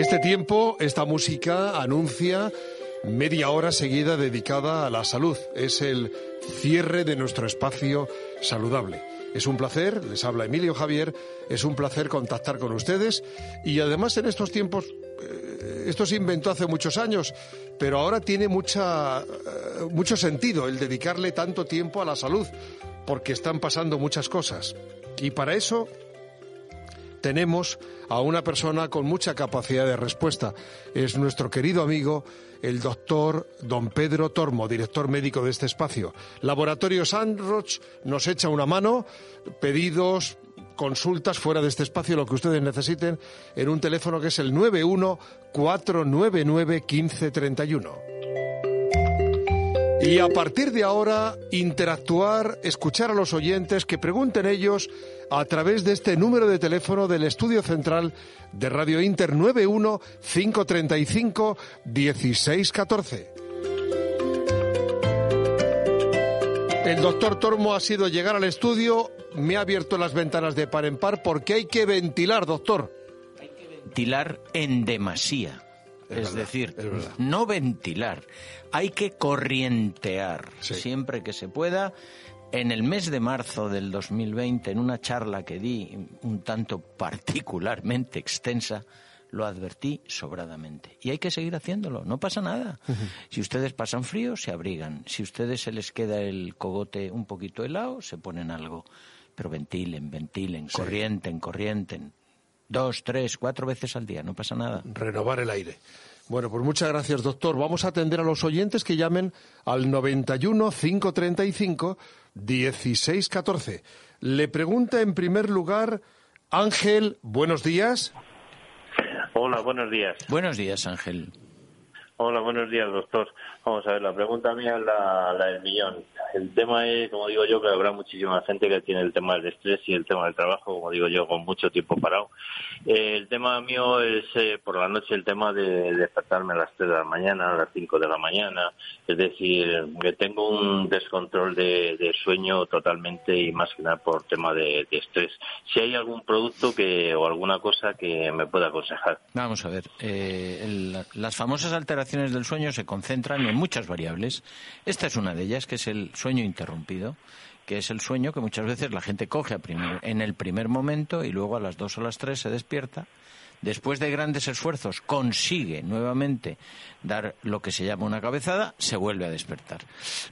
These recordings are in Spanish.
Este tiempo, esta música anuncia media hora seguida dedicada a la salud. Es el cierre de nuestro espacio saludable. Es un placer, les habla Emilio Javier, es un placer contactar con ustedes y además en estos tiempos, eh, esto se inventó hace muchos años, pero ahora tiene mucha, eh, mucho sentido el dedicarle tanto tiempo a la salud, porque están pasando muchas cosas. Y para eso tenemos a una persona con mucha capacidad de respuesta. Es nuestro querido amigo, el doctor don Pedro Tormo, director médico de este espacio. Laboratorio Sandroch nos echa una mano, pedidos, consultas fuera de este espacio, lo que ustedes necesiten, en un teléfono que es el 91 499 1531. Y a partir de ahora, interactuar, escuchar a los oyentes, que pregunten ellos a través de este número de teléfono del estudio central de Radio Inter 91 535 1614. El doctor Tormo ha sido llegar al estudio, me ha abierto las ventanas de par en par porque hay que ventilar, doctor. Hay que ventilar en demasía. Es, decir, no ventilar, hay que corrientear siempre que se pueda en el mes de marzo del 2020, en una charla que di un tanto particularmente extensa, lo advertí sobradamente. Y hay que seguir haciéndolo, no pasa nada. Si ustedes pasan frío, se abrigan. Si ustedes se les queda el cogote un poquito helado, se ponen algo. Pero ventilen, ventilen, corrienten, corrienten. Dos, tres, cuatro veces al día, no pasa nada. Renovar el aire. Bueno, pues muchas gracias, doctor. Vamos a atender a los oyentes que llamen al 91 535 1614. Le pregunta en primer lugar Ángel, buenos días. Hola, buenos días. Buenos días, Ángel. Hola, buenos días, doctor. Vamos a ver, la pregunta mía es la, la del millón el tema es, como digo yo, que habrá muchísima gente que tiene el tema del estrés y el tema del trabajo, como digo yo, con mucho tiempo parado. Eh, el tema mío es eh, por la noche el tema de despertarme a las 3 de la mañana, a las 5 de la mañana. Es decir, que tengo un descontrol de, sueño totalmente y más que nada por tema de, estrés. Si hay algún producto que o alguna cosa que me pueda aconsejar. Vamos a ver. Eh, las famosas alteraciones del sueño se concentran en muchas variables. Esta es una de ellas, que es el sueño interrumpido, que es el sueño que muchas veces la gente coge en el primer momento y luego a las dos o las tres se despierta. Después de grandes esfuerzos consigue nuevamente dar lo que se llama una cabezada, se vuelve a despertar.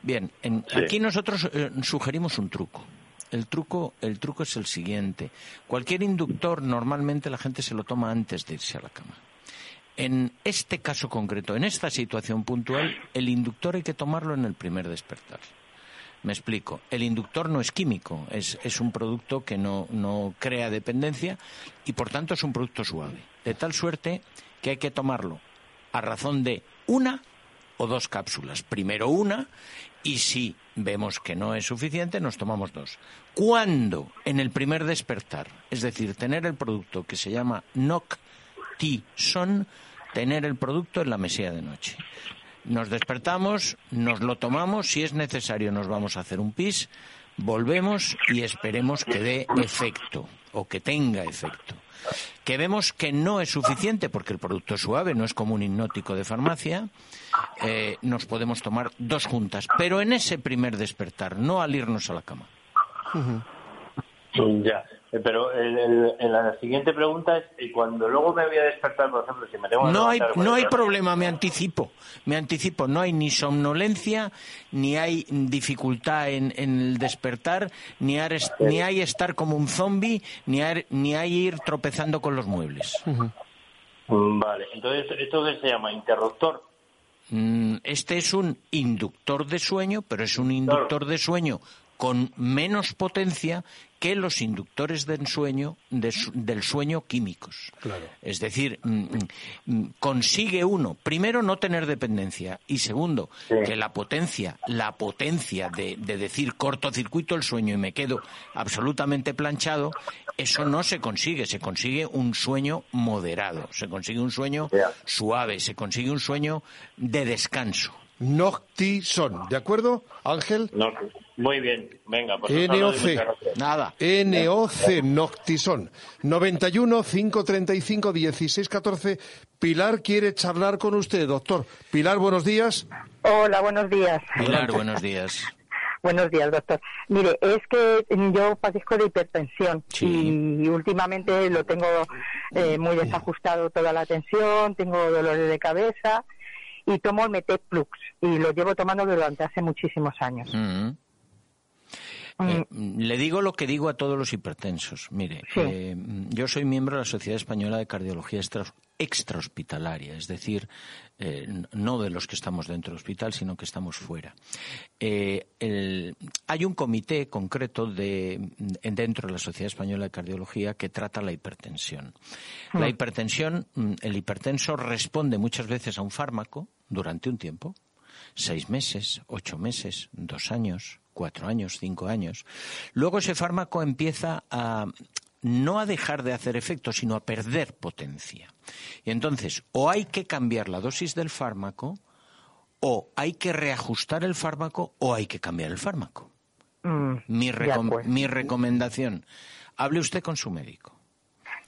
Bien, aquí nosotros eh, sugerimos un truco. El truco, el truco es el siguiente. Cualquier inductor normalmente la gente se lo toma antes de irse a la cama. En este caso concreto, en esta situación puntual, el inductor hay que tomarlo en el primer despertar. Me explico. El inductor no es químico, es, es un producto que no, no crea dependencia y por tanto es un producto suave. De tal suerte que hay que tomarlo a razón de una o dos cápsulas. Primero una y si vemos que no es suficiente, nos tomamos dos. Cuando en el primer despertar, es decir, tener el producto que se llama Noctison, tener el producto en la mesía de noche. Nos despertamos, nos lo tomamos, si es necesario nos vamos a hacer un pis, volvemos y esperemos que dé efecto o que tenga efecto. Que vemos que no es suficiente porque el producto es suave, no es como un hipnótico de farmacia, eh, nos podemos tomar dos juntas, pero en ese primer despertar, no al irnos a la cama. Ya. Eh, pero en la siguiente pregunta es, eh, cuando luego me voy a despertar, por ejemplo, si me tengo No hay, no hay problema, me anticipo, me anticipo, no hay ni somnolencia, ni hay dificultad en, el despertar, ni, ni hay estar como un zombie, ni hay, ni hay ir tropezando con los muebles. Mm, vale, entonces, ¿esto qué se llama? ¿Interruptor? Mm, este es un inductor de sueño, pero es un inductor de sueño con menos potencia que los inductores del sueño, del sueño químicos. Es decir, mm, mm, mm, consigue uno, primero, no tener dependencia y segundo, que la potencia, la potencia de, decir cortocircuito el sueño y me quedo absolutamente planchado, eso no se consigue, se consigue un sueño moderado, se consigue un sueño suave, se consigue un sueño de descanso Noctison. ¿De acuerdo, Ángel? No, muy bien, venga, pues NOC. Nada. NOC Noctison. 91 535 16 14. Pilar quiere charlar con usted, doctor. Pilar, buenos días. Hola, buenos días. Pilar, buenos días. Buenos días, doctor. Mire, es que yo padezco de hipertensión Sí. y últimamente lo tengo eh, muy desajustado toda la tensión, tengo dolores de cabeza y tomo el Metec Plus y lo llevo tomando durante hace muchísimos años. Mm. Eh, le digo lo que digo a todos los hipertensos. Mire, Sí. eh, yo soy miembro de la Sociedad Española de Cardiología Extra- Extrahospitalaria, es decir, eh, no de los que estamos dentro del hospital, sino que estamos fuera. Eh, el- hay un comité concreto de, en- dentro de la Sociedad Española de Cardiología que trata la hipertensión. La hipertensión, mm, el hipertenso responde muchas veces a un fármaco durante un tiempo, seis meses, ocho meses, dos años, cuatro años, cinco años. Luego ese fármaco empieza a no a dejar de hacer efecto, sino a perder potencia. Y entonces, o hay que cambiar la dosis del fármaco, o hay que reajustar el fármaco, o hay que cambiar el fármaco. Mm, Mi, recom- acuerdo. mi recomendación, hable usted con su médico.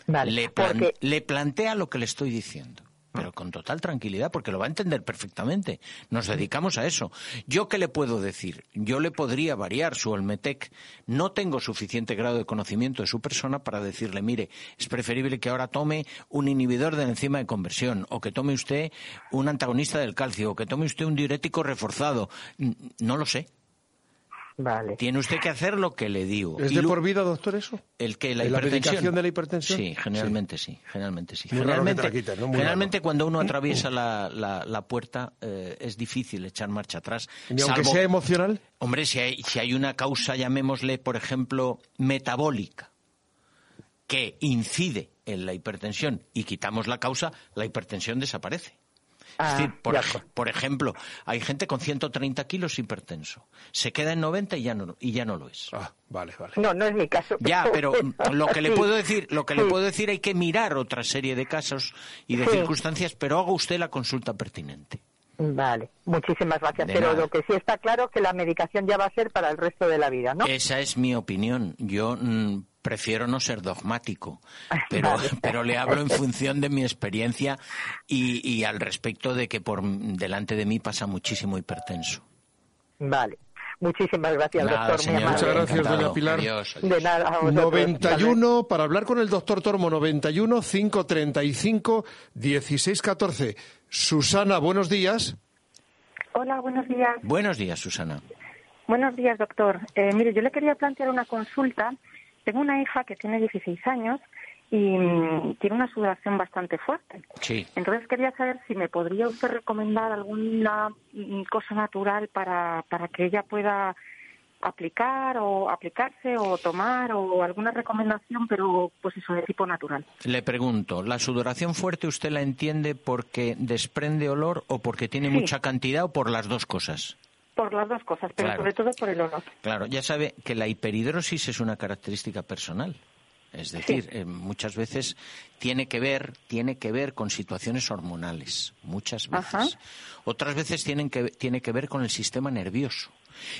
Vale, Le, plan- porque le plantea lo que le estoy diciendo, pero con total tranquilidad, porque lo va a entender perfectamente. Nos dedicamos a eso. ¿Yo qué le puedo decir? Yo le podría variar su Olmetec. No tengo suficiente grado de conocimiento de su persona para decirle, mire, es preferible que ahora tome un inhibidor de la enzima de conversión, o que tome usted un antagonista del calcio, o que tome usted un diurético reforzado. No lo sé. Vale. Tiene usted que hacer lo que le digo. ¿Es Y de por vida, doctor, eso? el que la ¿En la hipertensión. medicación de la hipertensión? Sí, generalmente sí, generalmente sí. Muy raro que te generalmente la quiten, ¿no? Muy generalmente raro. cuando uno atraviesa la, la- la puerta eh, es difícil echar marcha atrás. Ni aunque salvo- sea emocional. Hombre, si hay, si hay una causa, llamémosle, por ejemplo, metabólica, que incide en la hipertensión y quitamos la causa, la hipertensión desaparece. Ah, es decir, por, ej- ejemplo, hay gente con 130 kilos hipertenso. Se queda en 90 y ya no, y ya no lo es. Ah, vale, vale. No, no es mi caso. Ya, pero lo que le puedo decir, lo que le puedo decir hay que mirar otra serie de casos y de Sí. circunstancias, pero haga usted la consulta pertinente. Vale, muchísimas gracias. De pero nada. lo que sí está claro es que la medicación ya va a ser para el resto de la vida, ¿no? Esa es mi opinión. Yo mm, prefiero no ser dogmático, pero, Vale. pero le hablo en función de mi experiencia y, y al respecto de que por delante de mí pasa muchísimo hipertenso. Vale. Muchísimas gracias, Nada, doctor. señor. Muchas gracias, Encantado. doña Pilar. Adiós, adiós. De nada. a vosotros. 91, para hablar con el doctor Tormo, 91 535 16 14. Susana, buenos días. Hola, buenos días. Buenos días, Susana. Buenos días, doctor. Eh, mire, yo le quería plantear una consulta. Tengo una hija que tiene 16 años y mm, tiene una sudoración bastante fuerte. Sí. Entonces quería saber si me podría usted recomendar alguna mm, cosa natural para, para que ella pueda aplicar o aplicarse o tomar o alguna recomendación, pero pues eso de tipo natural. Le pregunto, ¿la sudoración fuerte usted la entiende porque desprende olor o porque tiene Sí. mucha cantidad o por las dos cosas? Por las dos cosas, pero Claro. sobre todo por el olor. Claro, ya sabe que la hiperhidrosis es una característica personal. Es decir, eh, muchas veces tiene que ver, tiene que ver con situaciones hormonales, muchas veces. Ajá. Otras veces tienen que, tiene que ver con el sistema nervioso.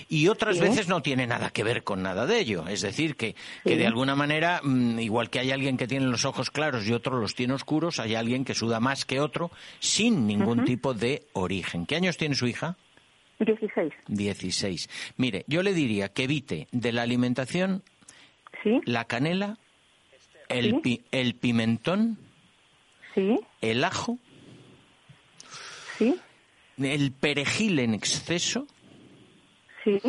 Y otras Sí. veces no tiene nada que ver con nada de ello. Es decir, que, que de alguna manera, mm, igual que hay alguien que tiene los ojos claros y otro los tiene oscuros, hay alguien que suda más que otro sin ningún tipo de origen. ¿Qué años tiene su hija? 16. 16. Mire, yo le diría que evite de la alimentación ¿Sí? la canela, el, Sí. pi- el pimentón, ¿Sí? el ajo, ¿Sí? el perejil en exceso ¿Sí?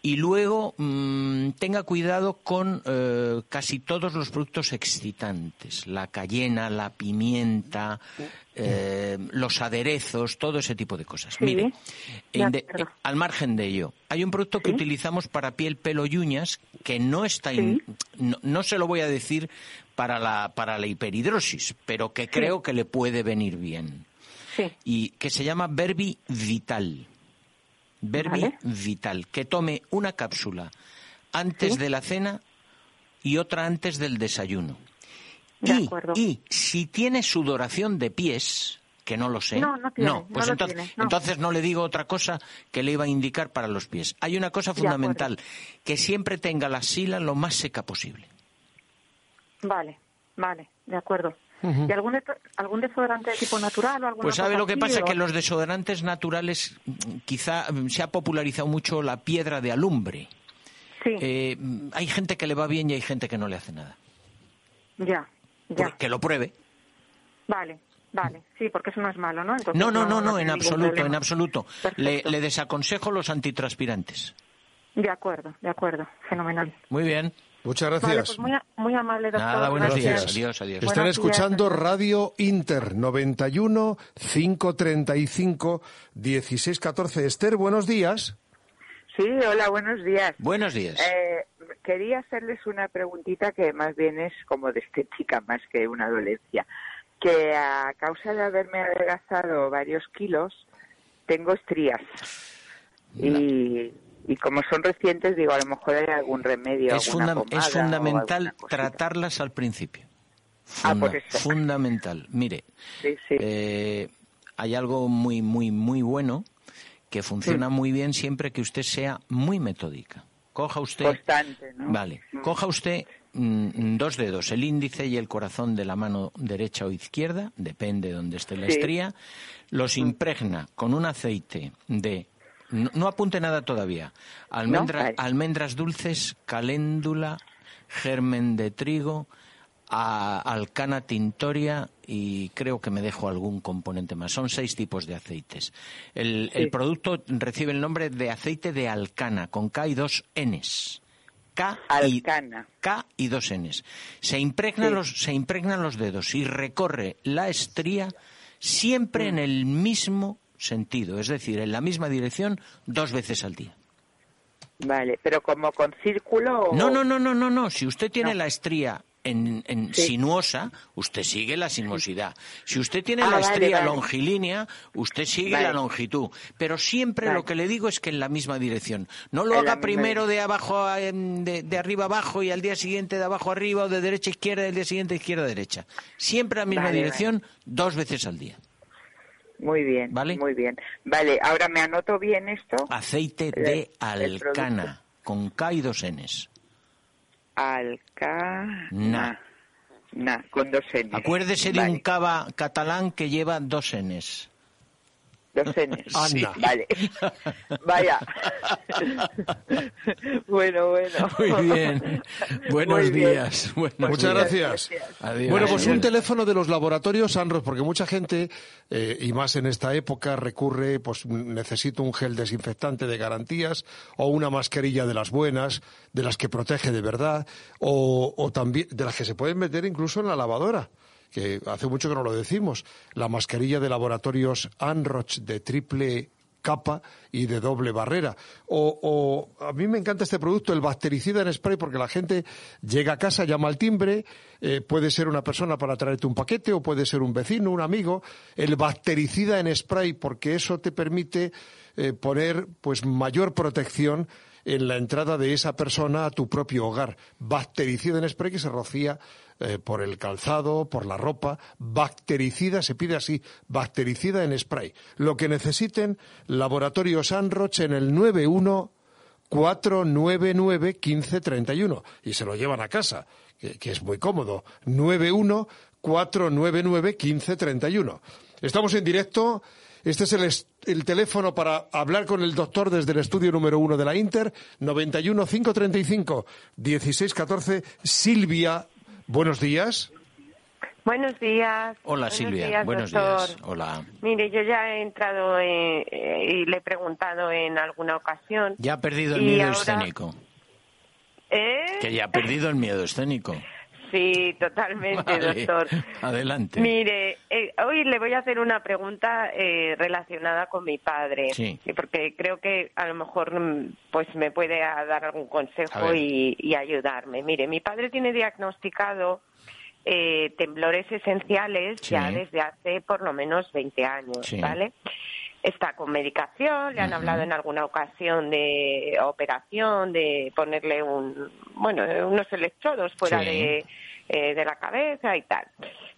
Y luego mm, tenga cuidado con eh, casi todos los productos excitantes, la cayena, la pimienta, eh, los aderezos, todo ese tipo de cosas. Sí, Mire, de al margen de ello, hay un producto que Sí. utilizamos para piel, pelo y uñas que no está, in- no, no se lo voy a decir para la, para la hiperhidrosis, pero que creo que le puede venir bien y que se llama Verbi Vital. Verbi Vale. Vital, que tome una cápsula antes Sí. de la cena y otra antes del desayuno. De y, acuerdo. y si tiene sudoración de pies, que no lo sé. No, no tiene, no pues lo entonces, tiene, no. entonces no le digo otra cosa que le iba a indicar para los pies. Hay una cosa fundamental, que siempre tenga la sila lo más seca posible. Vale, vale, de acuerdo. ¿Y algún, algún desodorante de tipo natural o Pues sabe lo que pasa, o- que los desodorantes naturales quizá mm, se ha popularizado mucho la piedra de alumbre. Sí, Eh, mm, hay gente que le va bien y hay gente que no le hace nada. ya, Pues ya. que lo pruebe. Vale, vale. Sí, porque eso no es malo, ¿no? Entonces No, no, no, no, en absoluto, problema. en absoluto. Le, le desaconsejo los antitranspirantes. De acuerdo, de acuerdo. Fenomenal. Muy bien. Muchas Vale, gracias. pues muy, muy amable, doctor. Nada, buenos Gracias. días. Adiós, adiós. Están Buenos días. escuchando Radio Inter 91 535 1614. Esther, buenos días. Sí, hola, buenos días. Buenos días. Eh, quería hacerles una preguntita que más bien es como de estética más que una dolencia. Que a causa de haberme adelgazado varios kilos, tengo estrías. Y, y como son recientes, digo, a lo mejor hay algún remedio. es, alguna funda- pomada es o fundamental tratarlas al principio. Ah, Funda- por eso. Fundamental. Mire, Sí, sí. eh, hay algo muy, muy, muy bueno que Mm. funciona muy bien siempre que usted sea muy metódica. Coja usted. Constante, ¿no? Vale. Mm. Coja usted mm, dos dedos, el índice y el corazón de la mano derecha o izquierda, depende de donde esté la estría, los impregna con un aceite de. No, no apunte nada todavía. Almendra- Vale. Almendras dulces, caléndula, germen de trigo, a- alcana tintoria y creo que me dejo algún componente más. Son seis tipos de aceites. El, el producto recibe el nombre de aceite de alcana, con K y dos Ns. K y, Alcana. K y dos Ns. Se impregnan, Sí. los, se impregnan los dedos y recorre la estría siempre en el mismo sentido, es decir, en la misma dirección dos veces al día. Vale, pero como con círculo. o- No, no, no, no, no, no. Si usted tiene. No. la estría en, en Sí. sinuosa, usted sigue la sinuosidad. Si usted tiene Ah, la estría vale. longilínea, usted sigue Vale. la longitud. Pero siempre lo que le digo es que en la misma dirección. No lo En haga primero de abajo a- em, de, de arriba abajo y al día siguiente de abajo arriba o de derecha a izquierda y al día siguiente izquierda a derecha. Siempre la misma dirección, dos veces al día. Muy bien, Vale. muy bien. Vale, ahora me anoto bien esto. Aceite de el alcana, con K y dos Ns. Alcana. Na. Na, con dos N. Acuérdese de un cava catalán que lleva dos Ns. Dos N. Sí. Vale. Vaya. bueno, bueno. Muy bien. Buenos Muy bien. días. Buenos Muchas días. gracias. Adiós. Bueno, pues un teléfono de los laboratorios Sanros, porque mucha gente, eh, y más en esta época, recurre, pues necesito un gel desinfectante de garantías o una mascarilla de las buenas, de las que protege de verdad, o, o también de las que se pueden meter incluso en la lavadora que hace mucho que no lo decimos, la mascarilla de laboratorios Anroch de triple capa y de doble barrera. O, o a mí me encanta este producto, el bactericida en spray, porque la gente llega a casa, llama al timbre, eh, puede ser una persona para traerte un paquete o puede ser un vecino, un amigo. El bactericida en spray, porque eso te permite eh, poner pues mayor protección en la entrada de esa persona a tu propio hogar. Bactericida en spray que se rocía eh, por el calzado, por la ropa. Bactericida, se pide así, bactericida en spray. Lo que necesiten, Laboratorio Sanroch en el 91 499 1531 y se lo llevan a casa, que, es muy cómodo. 91 499 1531. Estamos en directo. Este es el, el teléfono para hablar con el doctor desde el estudio número uno de la Inter, 91 535 1614. Silvia, buenos días. Buenos días. Hola Buenos Silvia, días, buenos doctor. días. Hola. Mire, yo ya he entrado eh, eh, y le he preguntado en alguna ocasión. Ya ha perdido el miedo ahora- escénico. ¿Eh? Que ya ha perdido el miedo escénico. Sí, totalmente, Vale, doctor. Adelante. Mire, eh, hoy le voy a hacer una pregunta eh, relacionada con mi padre, Sí. porque creo que a lo mejor mm, pues me puede dar algún consejo y, y ayudarme. Mire, mi padre tiene diagnosticado eh, temblores esenciales Sí. ya desde hace por lo menos 20 años, Sí. ¿vale? Está con medicación, le han hablado en alguna ocasión de operación, de ponerle un, bueno, unos electrodos fuera Sí. de, eh, de la cabeza y tal.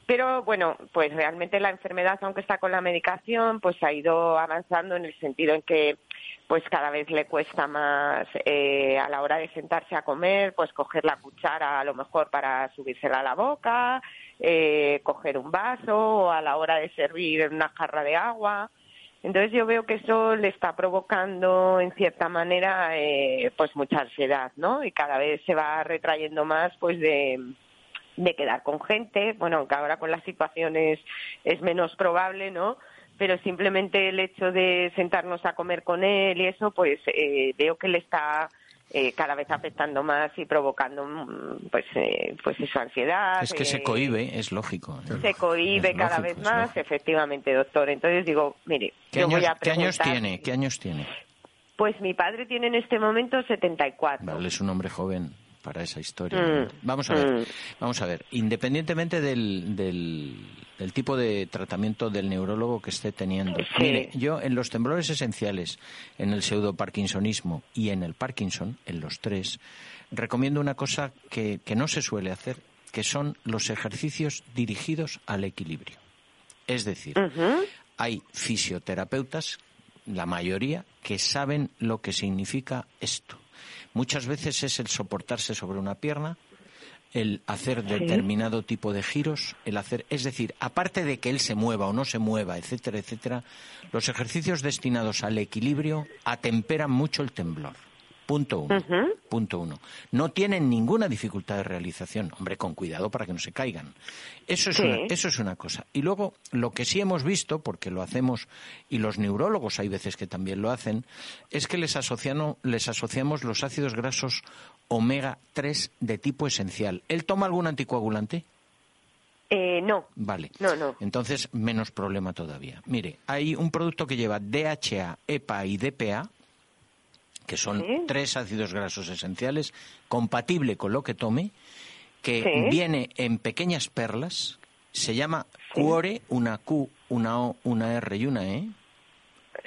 pero bueno, pues realmente la enfermedad, aunque está con la medicación, pues ha ido avanzando en el sentido en que pues cada vez le cuesta más eh, a la hora de sentarse a comer, pues coger la cuchara a lo mejor para subírsela a la boca, eh, coger un vaso o a la hora de servir una jarra de agua. Entonces yo veo que eso le está provocando en cierta manera eh, pues mucha ansiedad, ¿no? Y cada vez se va retrayendo más pues de, de quedar con gente, bueno, aunque ahora con las situaciones es menos probable, ¿no? Pero simplemente el hecho de sentarnos a comer con él y eso, pues eh, veo que le está eh, cada vez afectando más y provocando mm, pues eh, pues esa ansiedad es que se eh, cohibe es lógico se cohibe Es cada lógico, vez más efectivamente doctor. Entonces digo mire ¿Qué yo años, voy a qué años tiene qué años tiene pues mi padre tiene en este momento 74 Vale, es un hombre joven para esa historia. Mm, Vamos a ver, mm. vamos a ver. Independientemente del, del, del tipo de tratamiento del neurólogo que esté teniendo. Sí. Mire, yo en los temblores esenciales, en el pseudoparkinsonismo y en el Parkinson, en los tres, recomiendo una cosa que, que no se suele hacer, que son los ejercicios dirigidos al equilibrio. Es decir, hay fisioterapeutas, la mayoría, que saben lo que significa esto. Muchas veces es el soportarse sobre una pierna, el hacer determinado tipo de giros, el hacer, es decir, aparte de que él se mueva o no se mueva, etcétera, etcétera, los ejercicios destinados al equilibrio atemperan mucho el temblor. Punto uno. Punto uno. No tienen ninguna dificultad de realización. Hombre, con cuidado para que no se caigan. Eso es, Sí. una, eso es una cosa. Y luego, lo que sí hemos visto, porque lo hacemos, y los neurólogos hay veces que también lo hacen, es que les, asociano- les asociamos los ácidos grasos omega 3 de tipo esencial. ¿Él toma algún anticoagulante? Eh, no Vale. No, no. Entonces, menos problema todavía. Mire, hay un producto que lleva DHA, EPA y DPA, que son Sí. tres ácidos grasos esenciales, compatible con lo que tome, que Sí. viene en pequeñas perlas, se llama Cuore, una Q, una O, una R y una E,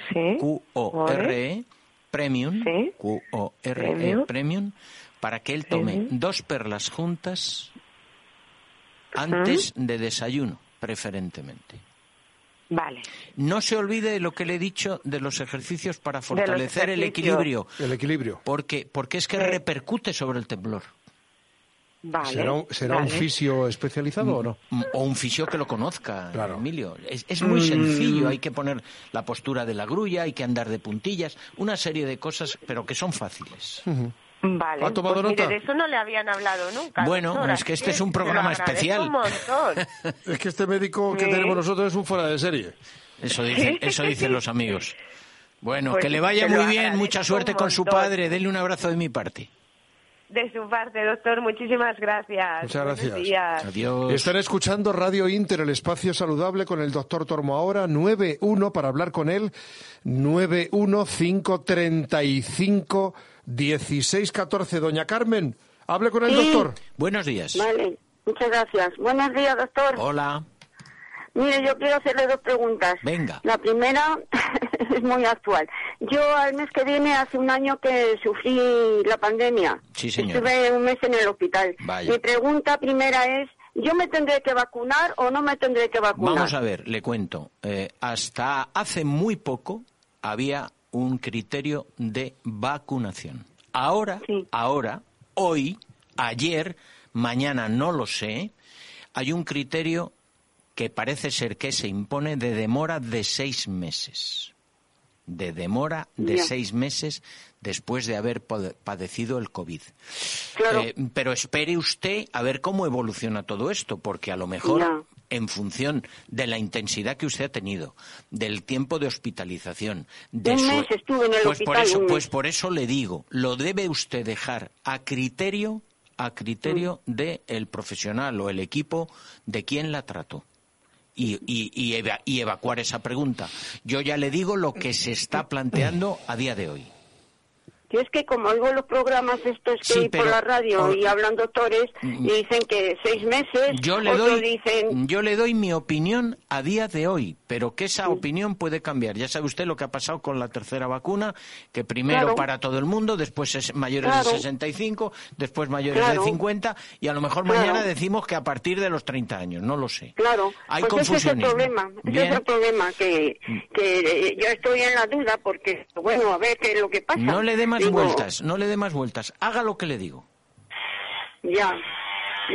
sí Q-O-R-E, Premium, Sí. Q-O-R-E, Premium. Premium, para que él tome dos perlas juntas antes de desayuno, preferentemente. Vale No se olvide de lo que le he dicho de los ejercicios para fortalecer el equilibrio, El equilibrio. porque, porque es que repercute sobre el temblor. vale ¿Será, un, será un vale. fisio especializado o no? Mm, O un fisio que lo conozca, Claro. Emilio. Es, es muy sencillo, hay que poner la postura de la grulla, hay que andar de puntillas, una serie de cosas, pero que son fáciles. Vale, ¿Ha tomado pues mire, nota? de eso no le habían hablado nunca. Bueno, doctora, es que este es un programa especial. un. Es que este médico que Sí. tenemos nosotros es un fuera de serie. Eso dicen, eso dicen los amigos. Bueno, Pues que le vaya muy bien, mucha suerte con su padre, denle un abrazo de mi parte. De su parte, doctor, muchísimas gracias. Muchas Buenos gracias. días. Adiós. Están escuchando Radio Inter, el espacio saludable con el doctor Tormo ahora, 91 para hablar con él, 915351614. Doña Carmen, hable con el Sí. doctor. Buenos días. Vale, muchas gracias. Buenos días, doctor. Hola. Mire, yo quiero hacerle dos preguntas. Venga. La primera es muy actual. Yo al mes que viene, hace un año que sufrí la pandemia. Sí, señora. Estuve un mes en el hospital. Vaya. Mi pregunta primera es, ¿yo me tendré que vacunar o no me tendré que vacunar? Vamos a ver, le cuento. Eh, hasta hace muy poco había un criterio de vacunación. Ahora, Sí. ahora, hoy, ayer, mañana no lo sé, hay un criterio que parece ser que se impone de demora de seis meses. De demora de seis meses después de haber padecido el COVID. Claro. Eh, pero espere usted a ver cómo evoluciona todo esto, porque a lo mejor. En función de la intensidad que usted ha tenido, del tiempo de hospitalización, de Un su- mes estuve en el pues por eso, un pues mes. por eso le digo, lo debe usted dejar a criterio, a criterio Mm. del profesional o el equipo de quien la trató. Y, y- y eva- y evacuar esa pregunta. Yo ya le digo lo que se está planteando a día de hoy. Si es que como oigo los programas estos que Sí, hay por la radio y hablan doctores Mm. y dicen que seis meses, Yo le doy, dicen yo le doy mi opinión a día de hoy, pero que esa opinión puede cambiar. Ya sabe usted lo que ha pasado con la tercera vacuna, que primero Claro. para todo el mundo, después es mayores Claro. de 65, después mayores Claro. de 50 y a lo mejor mañana decimos que a partir de los 30 años, no lo sé. Claro, Hay pues ese es el problema, ese es el problema, que, que eh, yo estoy en la duda porque, bueno, a ver qué es lo que pasa. No le dé más Digo, vueltas, no le dé más vueltas. Haga lo que le digo. Ya,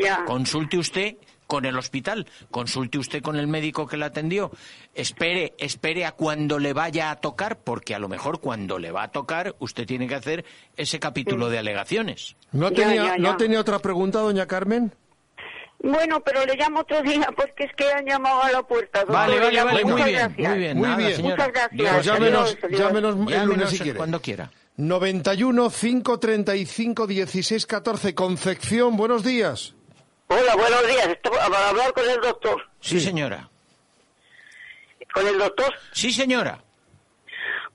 ya. Consulte usted con el hospital, consulte usted con el médico que la atendió. Espere, espere a cuando le vaya a tocar, porque a lo mejor cuando le va a tocar usted tiene que hacer ese capítulo de alegaciones. ¿No Ya, tenía, ya, ¿No tenía otra pregunta, doña Carmen? Bueno, pero le llamo otro día porque es que han llamado a la puerta. doctor, Vale, le vale, vale, muy Muchas bien, gracias. muy bien. Muy nada, bien. señora. Muchas gracias. Pues llámenos, adiós. llámenos el Llámenos lunes si quiere. cuando quiera. 91 535 16 14. Concepción, buenos días. Hola, buenos días. Esto- Para hablar con el doctor. Sí, señora. ¿Con el doctor? Sí, señora.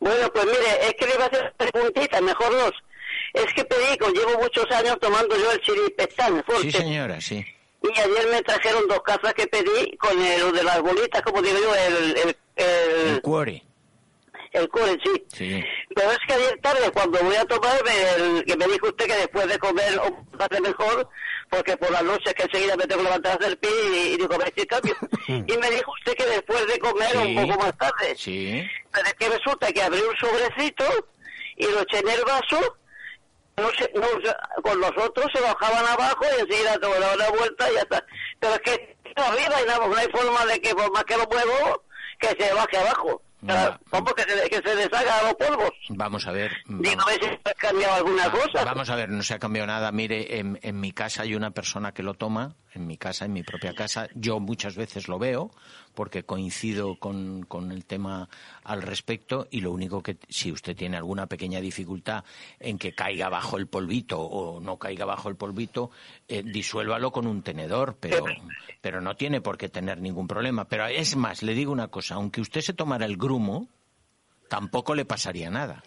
Bueno, pues mire, es que le iba a hacer preguntitas, mejor dos. Es que pedí, con- llevo muchos años tomando yo el chiripestán Sí, señora, sí. Y ayer me trajeron dos cajas que pedí con el de las bolitas, como digo yo, el, el, El el, cuore. El core, sí. Sí. Pero es que ayer tarde, cuando voy a tomarme el que me dijo usted que después de comer o tarde mejor, porque por la noche que enseguida me tengo que levantar hacer pie y, y digo, ver si cambio. y me dijo usted que después de comer Sí. un poco más tarde. Sí. Pero es que resulta que abrí un sobrecito y lo eché en el vaso, no sé, no, con los otros se bajaban abajo y enseguida te daba una vuelta y ya está. Pero es que arriba y no, no hay forma de que por más que lo muevo, que se baje abajo. ¿Cómo que se, que se deshaga los polvos? Vamos a ver. Ver si ha cambiado alguna cosa. Vamos a ver, no se ha cambiado nada. Mire, en, en mi casa hay una persona que lo toma, en mi casa, en mi propia casa. Yo muchas veces lo veo porque coincido con, con el tema al respecto y lo único que, si usted tiene alguna pequeña dificultad en que caiga bajo el polvito o no caiga bajo el polvito, eh, disuélvalo con un tenedor, pero, pero no tiene por qué tener ningún problema. Pero es más, le digo una cosa, aunque usted se tomara el grumo, tampoco le pasaría nada.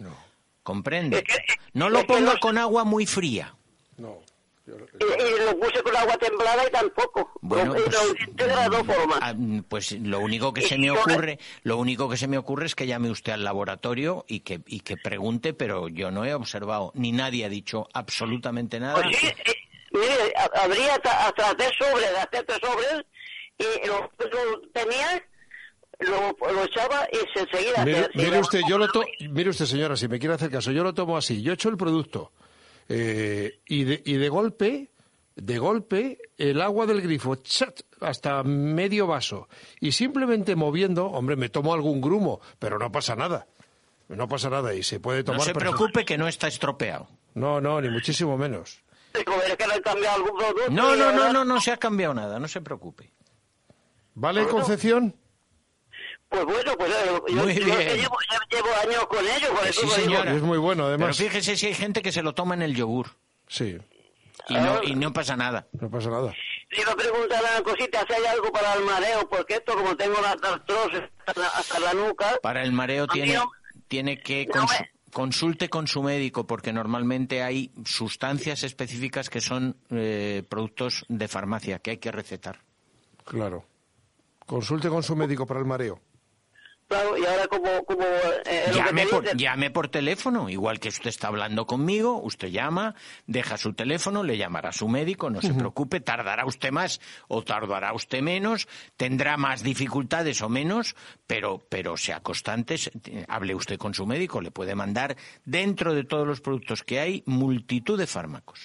¿Comprende? Es que- No lo ponga no- con agua muy fría. No. Y, y lo puse con agua templada y tampoco. Bueno, lo, pues, lo de las dos formas. ah, pues lo único que se me ocurre, lo único que se me ocurre es que llame usted al laboratorio y que y que pregunte, pero yo no he observado ni nadie ha dicho absolutamente nada. Pues sí, eh, mire, ha- habría hasta, hasta tres sobres, hasta tres sobres, y lo, lo tenía, lo, lo echaba y se enseguida... Mire, mire usted, yo lo to- mire usted, señora, si me quiere hacer caso, yo lo tomo así. Yo echo el producto eh, y, de, y de golpe, de golpe, el agua del grifo, chat, hasta medio vaso. Y simplemente moviendo, hombre, me tomo algún grumo, pero no pasa nada. No pasa nada y se puede tomar. No se preocupe que no está estropeado. No, no, ni muchísimo menos. No, no, no, no, no se ha cambiado nada, no se preocupe. ¿Vale, Concepción? Pues bueno, pues eh, yo, Muy yo llevo, llevo años con ellos, sí, lo digo. señora. Es muy bueno, Pero además. fíjese si hay gente que se lo toma en el yogur Sí, y no, y no pasa nada. no pasa nada. Le iba a preguntar a la cosita si hay algo para el mareo, porque esto como tengo la artrosis hasta la, hasta la nuca... Para el mareo tiene, no- tiene que no cons- me- consulte con su médico porque normalmente hay sustancias específicas que son eh, productos de farmacia que hay que recetar. Claro. Consulte con su médico para el mareo. Claro, y ahora como... como eh, lo que Llame por, llame por teléfono, igual que usted está hablando conmigo, usted llama, deja su teléfono, le llamará a su médico, no se preocupe, tardará usted más o tardará usted menos, tendrá más dificultades o menos, pero, pero sea constante, hable usted con su médico, le puede mandar dentro de todos los productos que hay multitud de fármacos.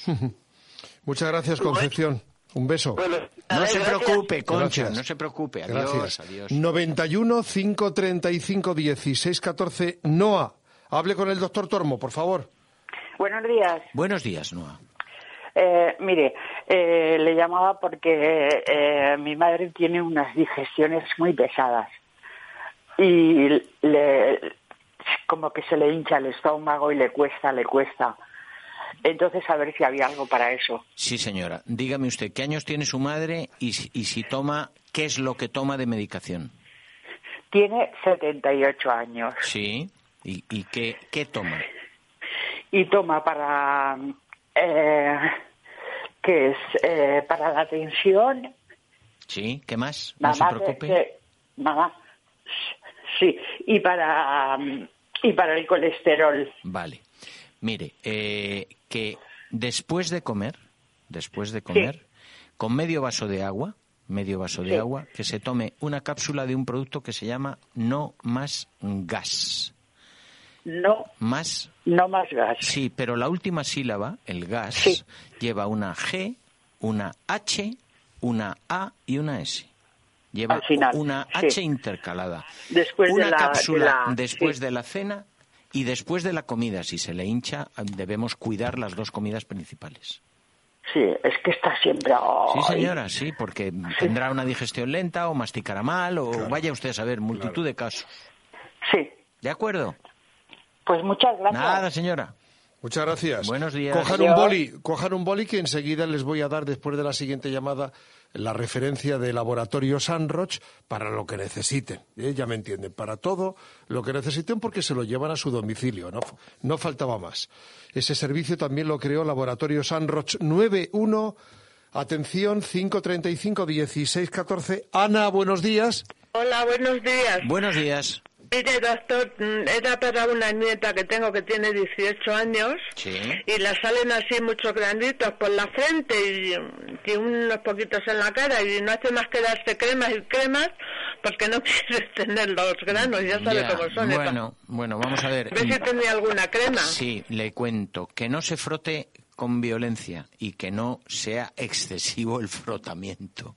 Muchas gracias, Concepción. Un beso. Bueno, No ver, se gracias. preocupe, Concha, Gracias. no se preocupe. Adiós, Gracias. adiós. 91 535 16 14. Noa, hable con el doctor Tormo, por favor. Buenos días. Buenos días, Noa. Eh, mire, eh, le llamaba porque eh, mi madre tiene unas digestiones muy pesadas y le, como que se le hincha el estómago y le cuesta, le cuesta. Entonces, a ver si había algo para eso. Sí, señora. Dígame usted, ¿qué años tiene su madre y, si- y si toma, qué es lo que toma de medicación? Tiene 78 años Sí. ¿Y, y qué, qué toma? y toma para eh, que es eh, para la tensión. Sí, ¿qué más? No se Nada más, preocupe. nada. Sí, y para y para el colesterol. Vale. Mire, eh, que después de comer, después de comer, con medio vaso de agua, medio vaso de agua, que se tome una cápsula de un producto que se llama No Más Gas. No, Más, no más gas. sí, pero la última sílaba, el gas, Sí. lleva una G, una H, una A y una S. Lleva final, una. H intercalada. Después de la- de cápsula la- después de la cena y después de la comida. Si se le hincha, debemos cuidar las dos comidas principales. Sí, es que está siempre. Sí, señora, sí, porque tendrá una digestión lenta o masticará mal o vaya usted a saber, multitud de casos. Sí, ¿De acuerdo? pues muchas gracias. Nada, señora. Muchas gracias. Buenos días. Cojan un boli, cojan un boli que enseguida les voy a dar después de la siguiente llamada la referencia de Laboratorio Sanroch para lo que necesiten. ¿eh? Ya me entienden, para todo lo que necesiten porque se lo llevan a su domicilio, no, no faltaba más. Ese servicio también lo creó Laboratorio Sanroch 91, atención, 535 1614. Ana, buenos días. Hola, buenos días. Buenos días. Mire, doctor, mm, era para una nieta que tengo que tiene 18 años Sí. y le salen así muchos granitos por la frente y, y unos poquitos en la cara y no hace más que darse cremas y cremas porque no quiere tener los granos, ya sabe Ya, cómo son. Bueno, bueno, vamos a ver. ¿Ves si tenía alguna crema? Sí, le cuento que no se frote con violencia y que no sea excesivo el frotamiento.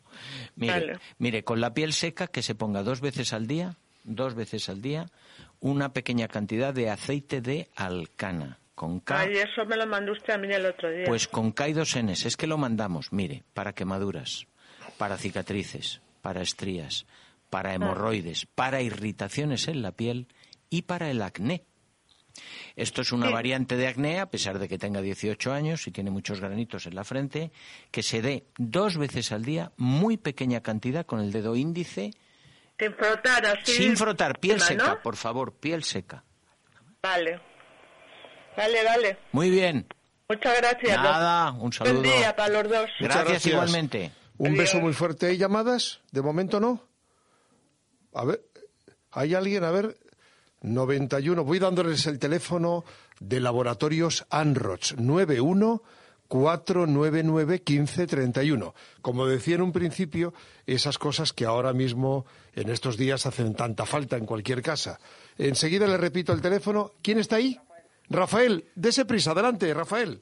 Mire, Vale. mire, con la piel seca que se ponga dos veces al día, dos veces al día, una pequeña cantidad de aceite de alcana con K. Ay, eso me lo mandó usted a mí el otro día. Pues con K2Ns, es que lo mandamos, mire, para quemaduras, para cicatrices, para estrías, para hemorroides, para irritaciones en la piel y para el acné. Esto es una variante de acné, a pesar de que tenga 18 años y tiene muchos granitos en la frente, que se dé dos veces al día, muy pequeña cantidad, con el dedo índice, Sin frotar así. sin frotar, piel encima, seca, ¿no? por favor, piel seca. Vale. Vale, vale. Muy bien. Muchas gracias. Nada, un saludo. Buen día para los dos. Muchas Gracias igualmente. Un Adiós. beso muy fuerte. ¿Hay llamadas? De momento no. A ver, ¿hay alguien? A ver, 91. Voy dándoles el teléfono de Laboratorios Anroch, 91 499 1531. Como decía en un principio, esas cosas que ahora mismo, en estos días, hacen tanta falta en cualquier casa. Enseguida le repito el teléfono. ¿Quién está ahí? Rafael, dese prisa. Adelante, Rafael.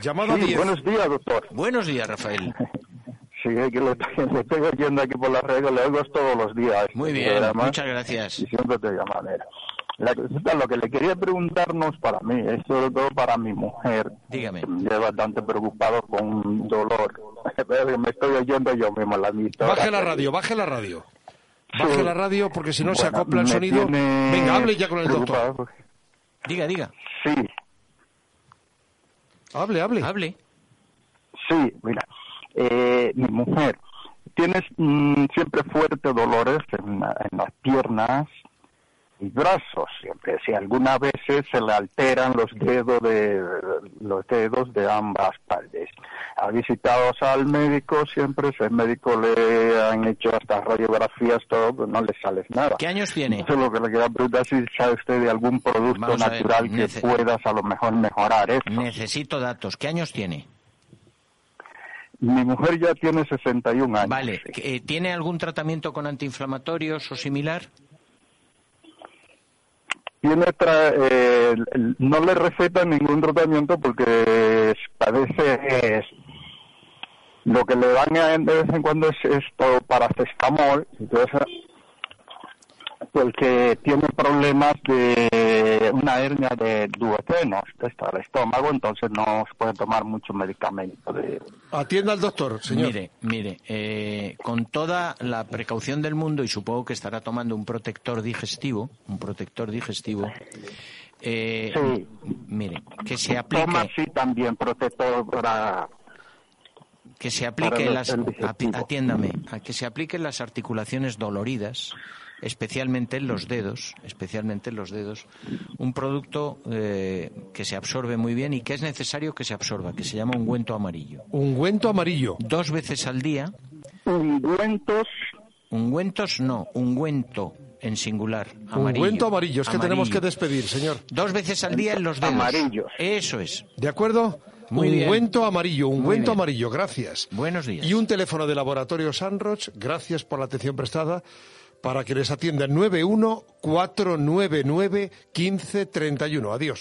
Llamada Sí, 10. buenos días, doctor. Buenos días, Rafael. Sí, es que lo, lo estoy oyendo aquí por la radio, le oigo todos los días. Muy bien, muchas gracias. Y siempre te llama. La cosita, lo que le quería preguntarnos para mí, es sobre todo para mi mujer. Dígame. que Me lleva bastante preocupado con un dolor. me estoy oyendo yo mismo la mitad. Baje la radio, baje la radio. Baje Sí. la radio porque si no se acopla el sonido. Venga, hable ya con el doctor. Diga, diga. Sí, Hable, hable. Hable. Sí, mira, eh, mi mujer tiene mm, siempre fuertes dolores en las piernas y brazos siempre. Si algunas veces se le alteran los dedos de los dedos de ambas partes. Ha visitado al médico siempre, el médico le han hecho hasta radiografías todo, pero no le sale nada. ¿Qué años tiene? Eso es lo que le quería preguntar si sabe usted de algún producto Vamos a ver, natural que puedas a lo mejor mejorar eso. Necesito datos. ¿Qué años tiene? Mi mujer ya tiene 61 años. Vale. eh, ¿Tiene algún tratamiento con antiinflamatorios o similar? Tiene tra- eh, no le recetan ningún tratamiento porque es- padece es- lo que le dan de vez en cuando es esto paracetamol, entonces porque tiene problemas de una hernia de duodenos, está el estómago, entonces no se puede tomar mucho medicamento. De... Atienda al doctor, señor. Mire, mire, eh, con toda la precaución del mundo y supongo que estará tomando un protector digestivo, un protector digestivo. eh, Sí. Mire, que se aplique, Toma sí también protector para... que se aplique el- las, el atiéndame, a que se apliquen las articulaciones doloridas especialmente en los dedos, especialmente en los dedos, un producto eh, que se absorbe muy bien y que es necesario que se absorba, que se llama ungüento amarillo. Ungüento amarillo. Dos veces al día. Ungüentos. Ungüentos no, ungüento en singular. Amarillo. Ungüento amarillo, es que tenemos que despedir, señor. Dos veces al día en los dedos. Amarillos. Eso es. ¿De acuerdo? Muy bien. ungüento amarillo, Muy ungüento bien. amarillo, gracias. Buenos días. Y un teléfono de Laboratorio Sanroch, gracias por la atención prestada, para que les atiendan 91 499 1531. Adiós.